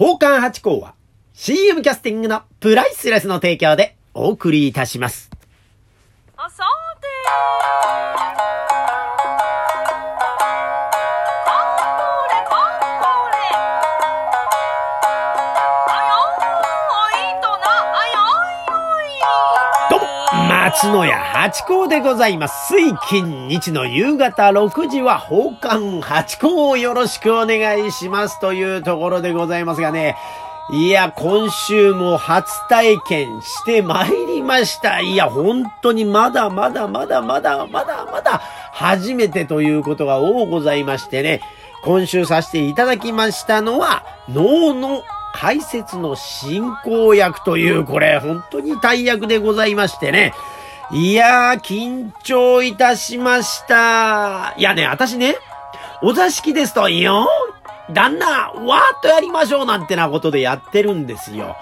宝冠八甲は CM キャスティングのプライスレスの提供でお送りいたします。あさて松野屋八甲でございます。水金日の夕方6時は宝冠八甲をよろしくお願いしますというところでございますがね。いや、今週も初体験してまいりました。いや、本当にまだまだまだまだまだまだ初めてということが多ございましてね。今週させていただきましたのは、脳の解説の進行役という、これ、本当に大役でございましてね。いやー、緊張いたしました。いやね、私ね、お座敷ですと、いいよ旦那、わーっとやりましょうなんてなことでやってるんですよ。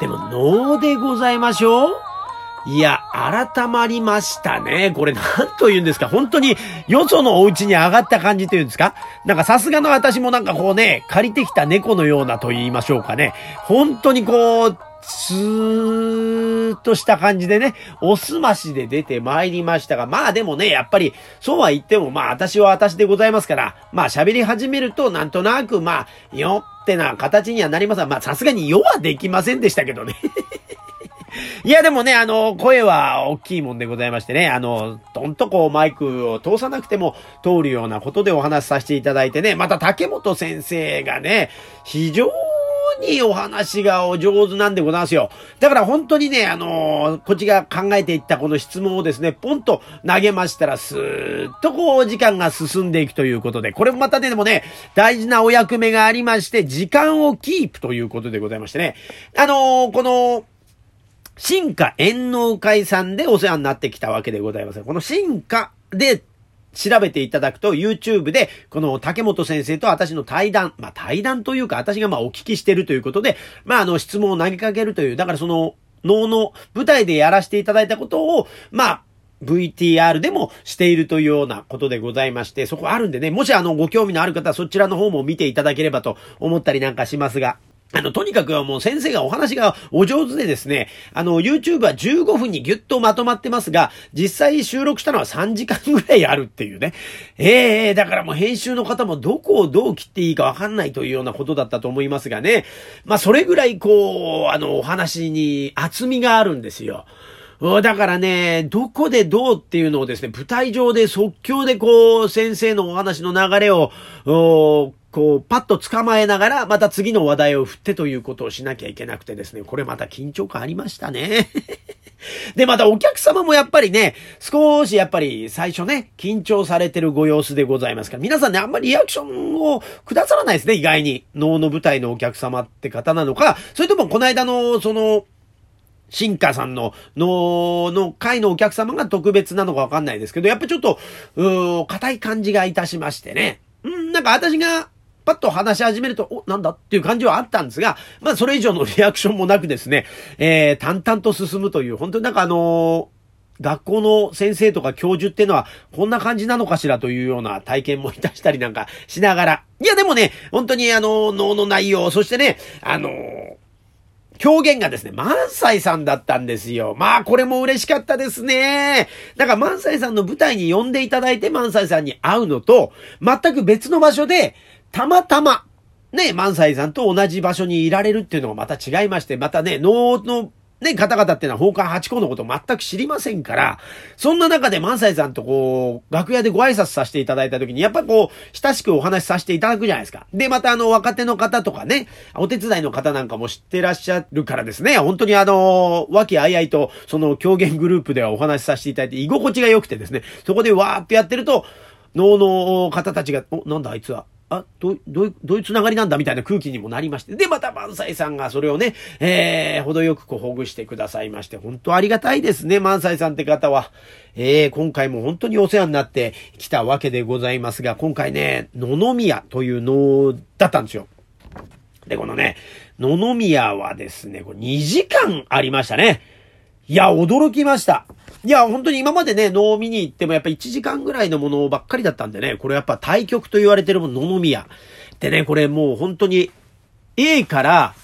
でも、能でございましょう？いや、改まりましたね。これ何と言うんですか？本当に、よそのお家に上がった感じというんですか？なんかさすがの私もなんかこうね、借りてきた猫のようなと言いましょうかね。本当にこう、スーッとした感じでね、おすましで出て参りましたが、まあでもね、やっぱり、そうは言っても、まあ私は私でございますから、まあ喋り始めると、なんとなく、まあ、よってな形にはなりますが、まあさすがによはできませんでしたけどね。いや、でもね、あの、声は大きいもんでございましてね、あの、どんとこうマイクを通さなくても通るようなことでお話しさせていただいてね、また竹本先生がね、非常にお話がお上手なんでございますよ。だから本当にね、あのこっちが考えていったこの質問をですね、ポンと投げましたら、スーッとこう時間が進んでいくということで、これもまたね、でもね、大事なお役目がありまして、時間をキープということでございましてね、あのこの、進化遠農会さんでお世話になってきたわけでございます。この進化で調べていただくと YouTube でこの竹本先生と私の対談、まあ対談というか私がまあお聞きしてるということで、まああの質問を投げかけるという、だからその脳の舞台でやらせていただいたことを、まあ VTR でもしているというようなことでございまして、そこあるんでね、もしあのご興味のある方はそちらの方も見ていただければと思ったりなんかしますが、あの、とにかくはもう先生がお話がお上手でですね、あの、YouTube は15分にギュッとまとまってますが、実際収録したのは3時間ぐらいあるっていうね。ええだからもう編集の方もどこをどう切っていいかわかんないというようなことだったと思いますがね。まあ、それぐらいこう、あの、お話に厚みがあるんですよ。だからね、どこでどうっていうのをですね、舞台上で即興でこう、先生のお話の流れを、こう、パッと捕まえながら、また次の話題を振ってということをしなきゃいけなくてですね、これまた緊張感ありましたね。で、またお客様もやっぱりね、少しやっぱり最初ね、緊張されてるご様子でございますから、皆さんね、あんまりリアクションをくださらないですね、意外に。能の舞台のお客様って方なのか、それともこの間の、その、新華さんの、の、の会のお客様が特別なのかわかんないですけど、やっぱちょっと、うー、硬い感じがいたしましてね。うん、なんか私が、パッと話し始めると、お、なんだっていう感じはあったんですが、まあそれ以上のリアクションもなくですね、えー、淡々と進むという、本当になんかあのー、学校の先生とか教授っていうのは、こんな感じなのかしらというような体験もいたしたりなんかしながら。いや、でもね、本当にあの、脳の内容、そしてね、あのー、表現がですね、万歳さんだったんですよ。まあ、これも嬉しかったですね。だから、万歳さんの舞台に呼んでいただいて、万歳さんに会うのと、全く別の場所で、たまたま、ね、万歳さんと同じ場所にいられるっていうのがまた違いまして、またね、能のね、方々っていうのは宝冠八甲のこと全く知りませんから、そんな中で萬斎さんとこう、楽屋でご挨拶させていただいた時に、やっぱこう、親しくお話しさせていただくじゃないですか。で、またあの、若手の方とかね、お手伝いの方なんかも知ってらっしゃるからですね、本当にあの、和気あいあいと、その狂言グループではお話しさせていただいて、居心地が良くてですね、そこでわーってやってると、能の方たちが、お、なんだあいつは、あ、どう、どいう、どういうつながりなんだみたいな空気にもなりまして。で、また万歳さんがそれをね、えー、程よくこうほぐしてくださいまして、本当ありがたいですね、万歳さんって方は。えー、今回も本当にお世話になってきたわけでございますが、今回ね、野々宮という能だったんですよ。で、このね、野々宮はですね、これ2時間ありましたね。いや、驚きました。いや、本当に今までね、能を見に行ってもやっぱ1時間ぐらいのものばっかりだったんでね、これやっぱ対局と言われてるもの、野々宮。でね、これもう本当に、A から、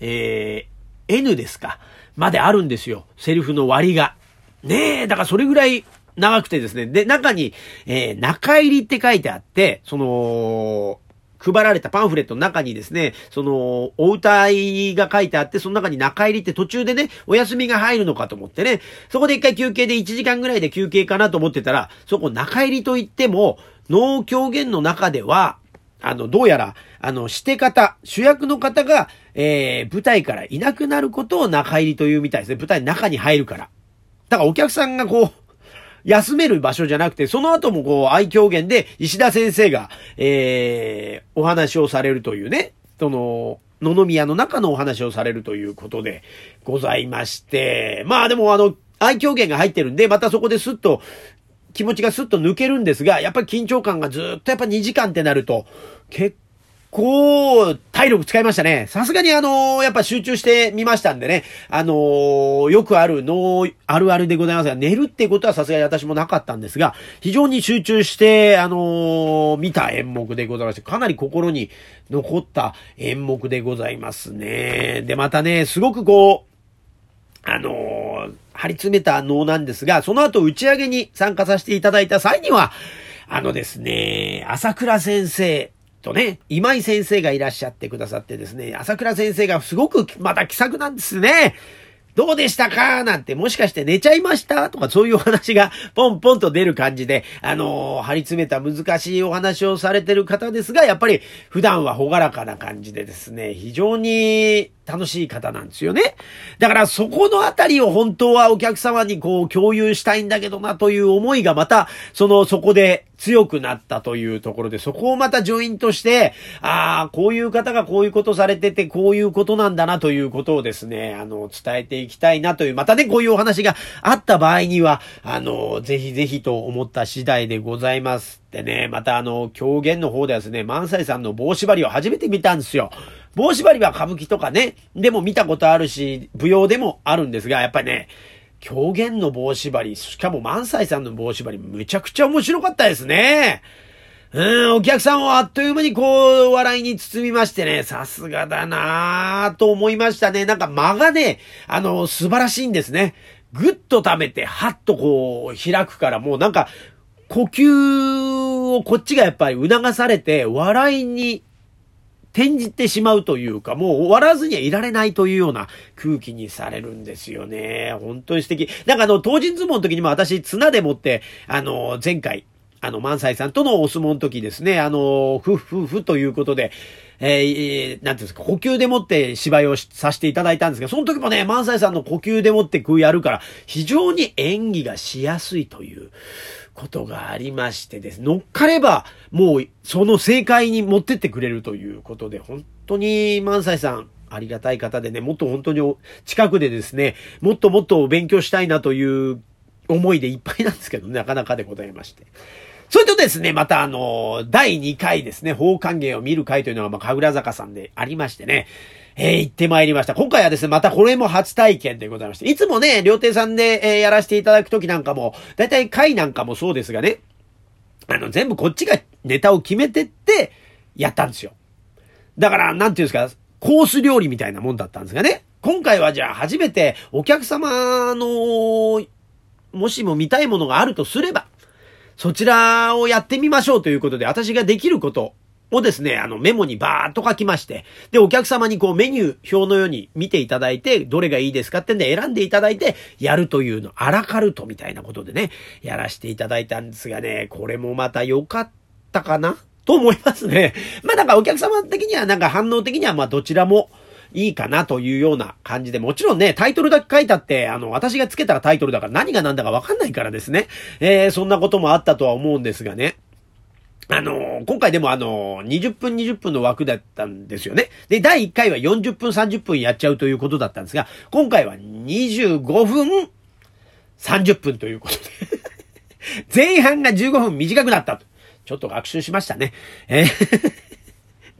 えー、N ですか、まであるんですよ。セリフの割が。ねえ、だからそれぐらい長くてですね。で、中に、えー、中入りって書いてあって、その、配られたパンフレットの中にですね、その、お歌いが書いてあって、その中に中入りって途中でね、お休みが入るのかと思ってね、そこで一回休憩で1時間ぐらいで休憩かなと思ってたら、そこ中入りといっても、能狂言の中では、あの、どうやら、あの、して方、主役の方が、えー、舞台からいなくなることを中入りというみたいですね。舞台の中に入るから。だからお客さんがこう、休める場所じゃなくて、その後もこう、愛狂言で石田先生が、えー、お話をされるというね、その、野々宮の中のお話をされるということでございまして、まあでもあの、愛狂言が入ってるんで、またそこですっと、気持ちがスッと抜けるんですが、やっぱり緊張感がずっとやっぱ2時間ってなると、結構体力使いましたね。さすがにあのやっぱ集中してみましたんでね、あのーよくあるのあるあるでございますが、寝るってことはさすがに私もなかったんですが、非常に集中して、あのー見た演目でございまして、かなり心に残った演目でございますね。で、またね、すごくこう、あの張り詰めた能なんですが、その後打ち上げに参加させていただいた際には、あのですね、朝倉先生とね、今井先生がいらっしゃってくださってですね、朝倉先生がすごくまた気さくなんですね。どうでしたか？なんて、もしかして寝ちゃいました？とかそういうお話がポンポンと出る感じで、あのー張り詰めた難しいお話をされてる方ですが、やっぱり普段はほがらかな感じでですね、非常に楽しい方なんですよね。だからそこのあたりを本当はお客様にこう共有したいんだけどなという思いがまた、その、そこで強くなったというところで、そこをまたジョインとして、ああ、こういう方がこういうことされてて、こういうことなんだなということをですね、あの、伝えていきたいなという、またね、こういうお話があった場合には、あの、ぜひぜひと思った次第でございます。でね、またあの、狂言の方ではですね、萬斎さんの棒縛りを初めて見たんですよ。棒縛りは歌舞伎とかね、でも見たことあるし、舞踊でもあるんですが、やっぱりね、狂言の棒縛り、しかも萬斎さんの棒縛り、むちゃくちゃ面白かったですね。うん、お客さんをあっという間にこう、笑いに包みましてね、さすがだなぁと思いましたね。なんか間がね、あの、素晴らしいんですね。ぐっと溜めて、はっとこう、開くから、もうなんか、呼吸をこっちがやっぱり促されて、笑いに転じてしまうというか、もう終わらずにはいられないというような空気にされるんですよね。本当に素敵。なんかあの、当人相撲の時にも私、綱でもって、あの、前回、あの、満載さんとのお相撲の時ですね、あの、ふっふっふということで、えー、なんていうんですか、呼吸でもって芝居をさせていただいたんですが、その時もね、萬斎さんの呼吸でもってこうやるから、非常に演技がしやすいということがありましてです。乗っかれば、もう、その正解に持ってってくれるということで、本当に萬斎さん、ありがたい方でね、もっと本当に近くでですね、もっともっと勉強したいなという思いでいっぱいなんですけど、なかなかでございまして。それとですね、またあの、第2回ですね、法還元を見る会というのが、まあ、神楽坂さんでありましてね、えー行ってまいりました。今回はですね、またこれも初体験でございまして、いつもね、料亭さんで、えーやらせていただくときなんかも、だいたい会なんかもそうですがね、あの、全部こっちがネタを決めてって、やったんですよ。だから、なんていうんですか、コース料理みたいなもんだったんですがね。今回はじゃあ初めてお客様の、もしも見たいものがあるとすれば、そちらをやってみましょうということで、私ができることをですね、あのメモにバーっと書きまして、で、お客様にこうメニュー表のように見ていただいて、どれがいいですかってんで選んでいただいて、やるというの、アラカルトみたいなことでね、やらせていただいたんですがね、これもまた良かったかなと思いますね。まあなんかお客様的にはなんか反応的にはまあどちらもいいかなというような感じで、もちろんね、タイトルだけ書いたって、あの、私がつけたらタイトルだから何が何だかわかんないからですね。えー、そんなこともあったとは思うんですがね。あの今回でもあの20分20分の枠だったんですよね。で、第1回は40分30分やっちゃうということだったんですが、今回は25分30分ということで。前半が15分短くなったと。ちょっと学習しましたね。えー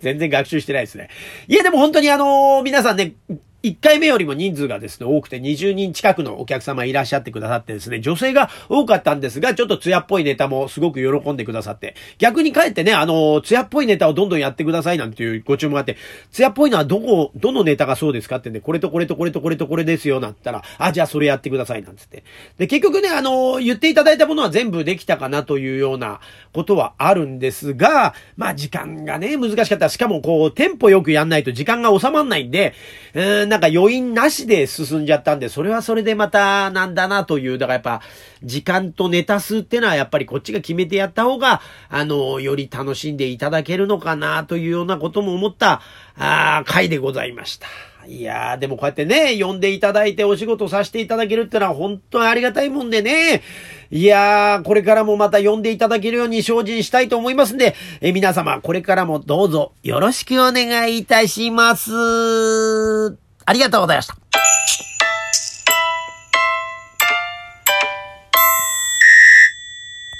全然学習してないですね。いや、でも本当にあの皆さんね、1回目よりも人数がですね、多くて20人近くのお客様いらっしゃってくださってですね、女性が多かったんですが、ちょっと艶っぽいネタもすごく喜んでくださって、逆に帰ってね、あの、艶っぽいネタをどんどんやってくださいなんていうご注文があって、艶っぽいのはどこ、どのネタがそうですかってね、これとこれとこれとこれとこれですよ、なったら、あ、じゃあそれやってください、なんつって。で、結局ね、あの、言っていただいたものは全部できたかなというようなことはあるんですが、まあ時間がね、難しかった。しかもこう、テンポよくやんないと時間が収まんないんで、うん、なんか余韻なしで進んじゃったんで、それはそれでまたなんだなという、だからやっぱ、時間とネタ数ってのはやっぱりこっちが決めてやった方が、あの、より楽しんでいただけるのかなというようなことも思った、あ回でございました。いやー、でもこうやってね、呼んでいただいてお仕事させていただけるってのは本当にありがたいもんでね。いやー、これからもまた呼んでいただけるように精進したいと思いますんで、え皆様、これからもどうぞよろしくお願いいたします。ありがとうございました。